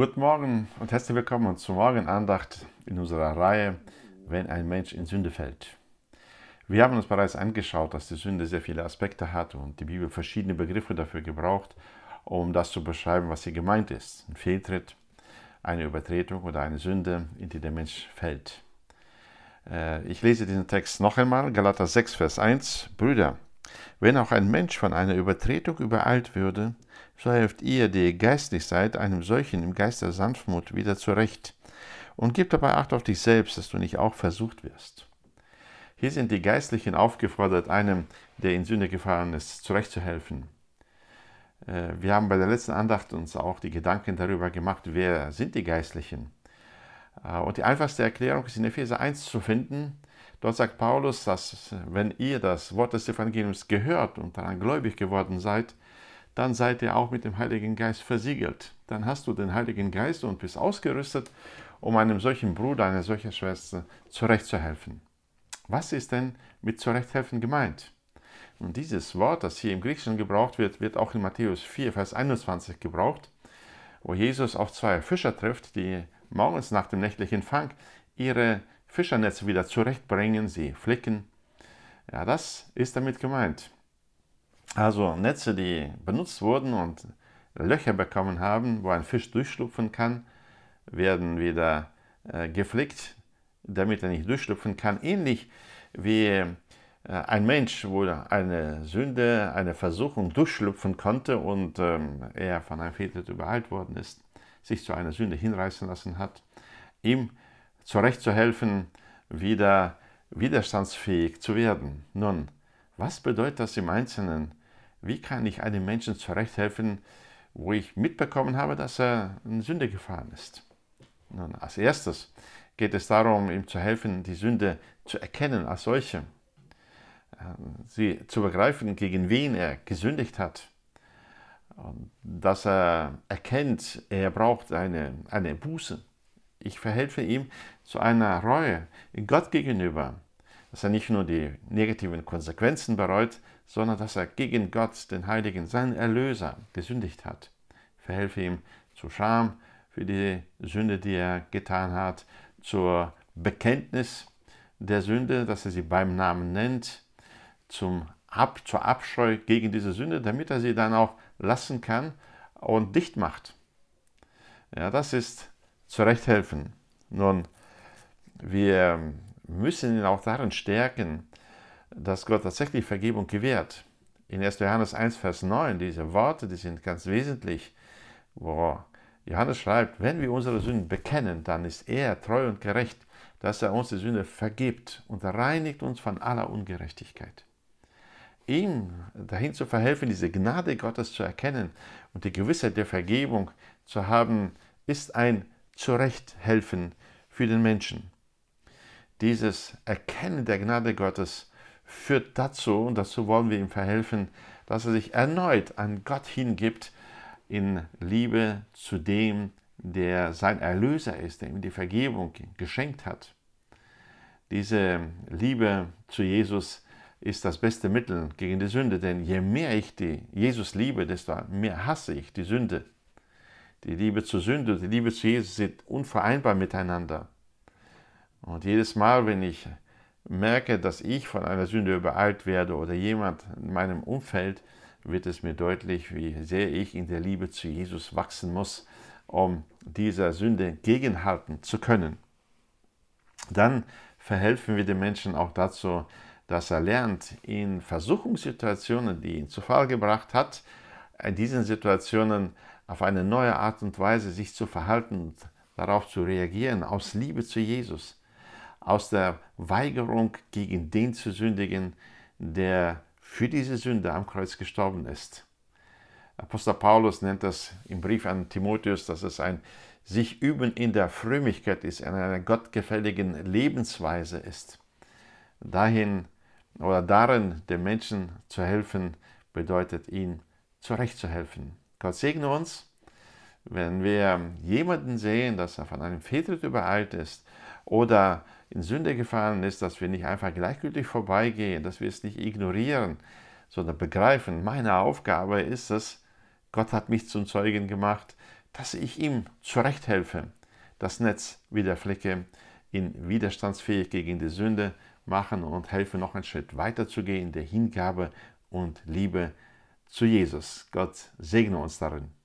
Guten Morgen und herzlich willkommen zur Morgenandacht in unserer Reihe Wenn ein Mensch in Sünde fällt. Wir haben uns bereits angeschaut, dass die Sünde sehr viele Aspekte hat und die Bibel verschiedene Begriffe dafür gebraucht, um das zu beschreiben, was hier gemeint ist. Ein Fehltritt, eine Übertretung oder eine Sünde, in die der Mensch fällt. Äh, ich lese diesen Text noch einmal, Galater 6, Vers 1. Brüder, wenn auch ein Mensch von einer Übertretung übereilt würde, so helft ihr, die geistlich seid, einem solchen im Geist der Sanftmut wieder zurecht und gib dabei Acht auf dich selbst, dass du nicht auch versucht wirst. Hier sind die Geistlichen aufgefordert, einem, der in Sünde gefahren ist, zurechtzuhelfen. Äh, wir haben bei der letzten Andacht uns auch die Gedanken darüber gemacht, wer sind die Geistlichen. Äh, und die einfachste Erklärung ist in Epheser 1 zu finden. Dort sagt Paulus, dass wenn ihr das Wort des Evangeliums gehört und daran gläubig geworden seid, dann seid ihr auch mit dem Heiligen Geist versiegelt. Dann hast du den Heiligen Geist und bist ausgerüstet, um einem solchen Bruder, einer solchen Schwester zurechtzuhelfen. Was ist denn mit zurechthelfen gemeint? Und dieses Wort, das hier im Griechischen gebraucht wird, wird auch in Matthäus 4, Vers 21 gebraucht, wo Jesus auf zwei Fischer trifft, die morgens nach dem nächtlichen Fang ihre Fischernetze wieder zurechtbringen, sie flicken. Ja, das ist damit gemeint. Also Netze, die benutzt wurden und Löcher bekommen haben, wo ein Fisch durchschlupfen kann, werden wieder äh, geflickt, damit er nicht durchschlupfen kann. Ähnlich wie äh, ein Mensch, wo eine Sünde, eine Versuchung durchschlupfen konnte und ähm, er von einem Fehltritt übereilt worden ist, sich zu einer Sünde hinreißen lassen hat, ihm zurechtzuhelfen, wieder widerstandsfähig zu werden. Nun, was bedeutet das im Einzelnen? Wie kann ich einem Menschen zurechthelfen, wo ich mitbekommen habe, dass er in Sünde gefahren ist? Nun, als erstes geht es darum, ihm zu helfen, die Sünde zu erkennen als solche, ähm, sie zu begreifen, gegen wen er gesündigt hat, dass er erkennt, er braucht eine, eine Buße. Ich verhelfe ihm zu einer Reue Gott gegenüber, dass er nicht nur die negativen Konsequenzen bereut, sondern dass er gegen Gott, den Heiligen, seinen Erlöser, gesündigt hat. Verhelfe ihm zu Scham für die Sünde, die er getan hat, zur Bekenntnis der Sünde, dass er sie beim Namen nennt, zum Ab, zur Abscheu gegen diese Sünde, damit er sie dann auch lassen kann und dicht macht. Ja, das ist zurechthelfen. Nun, wir müssen ihn auch darin stärken, dass Gott tatsächlich Vergebung gewährt. In 1. Johannes 1, Vers 9, diese Worte, die sind ganz wesentlich, wo Johannes schreibt, wenn wir unsere Sünden bekennen, dann ist er treu und gerecht, dass er uns die Sünde vergibt und reinigt uns von aller Ungerechtigkeit. Ihm dahin zu verhelfen, diese Gnade Gottes zu erkennen und die Gewissheit der Vergebung zu haben, ist ein Zurechthelfen für den Menschen. Dieses Erkennen der Gnade Gottes führt dazu, und dazu wollen wir ihm verhelfen, dass er sich erneut an Gott hingibt in Liebe zu dem, der sein Erlöser ist, der ihm die Vergebung geschenkt hat. Diese Liebe zu Jesus ist das beste Mittel gegen die Sünde, denn je mehr ich die Jesus liebe, desto mehr hasse ich die Sünde. Die Liebe zur Sünde und die Liebe zu Jesus sind unvereinbar miteinander. Und jedes Mal, wenn ich merke, dass ich von einer Sünde übereilt werde oder jemand in meinem Umfeld, wird es mir deutlich, wie sehr ich in der Liebe zu Jesus wachsen muss, um dieser Sünde gegenhalten zu können. Dann verhelfen wir dem Menschen auch dazu, dass er lernt, in Versuchungssituationen, die ihn zu Fall gebracht hat, in diesen Situationen auf eine neue Art und Weise sich zu verhalten und darauf zu reagieren, aus Liebe zu Jesus aus der Weigerung gegen den zu sündigen, der für diese Sünde am Kreuz gestorben ist. Apostel Paulus nennt das im Brief an Timotheus, dass es ein sich üben in der Frömmigkeit ist, in einer gottgefälligen Lebensweise ist. Dahin oder darin, dem Menschen zu helfen, bedeutet ihn zurechtzuhelfen. Gott segne uns, wenn wir jemanden sehen, dass er von einem Fehltritt übereilt ist oder in Sünde gefallen ist, dass wir nicht einfach gleichgültig vorbeigehen, dass wir es nicht ignorieren, sondern begreifen, meine Aufgabe ist es, Gott hat mich zum Zeugen gemacht, dass ich ihm zurecht helfe, das Netz wieder flicke, ihn widerstandsfähig gegen die Sünde machen und helfe, noch einen Schritt weiter zu gehen in der Hingabe und Liebe zu Jesus. Gott segne uns darin.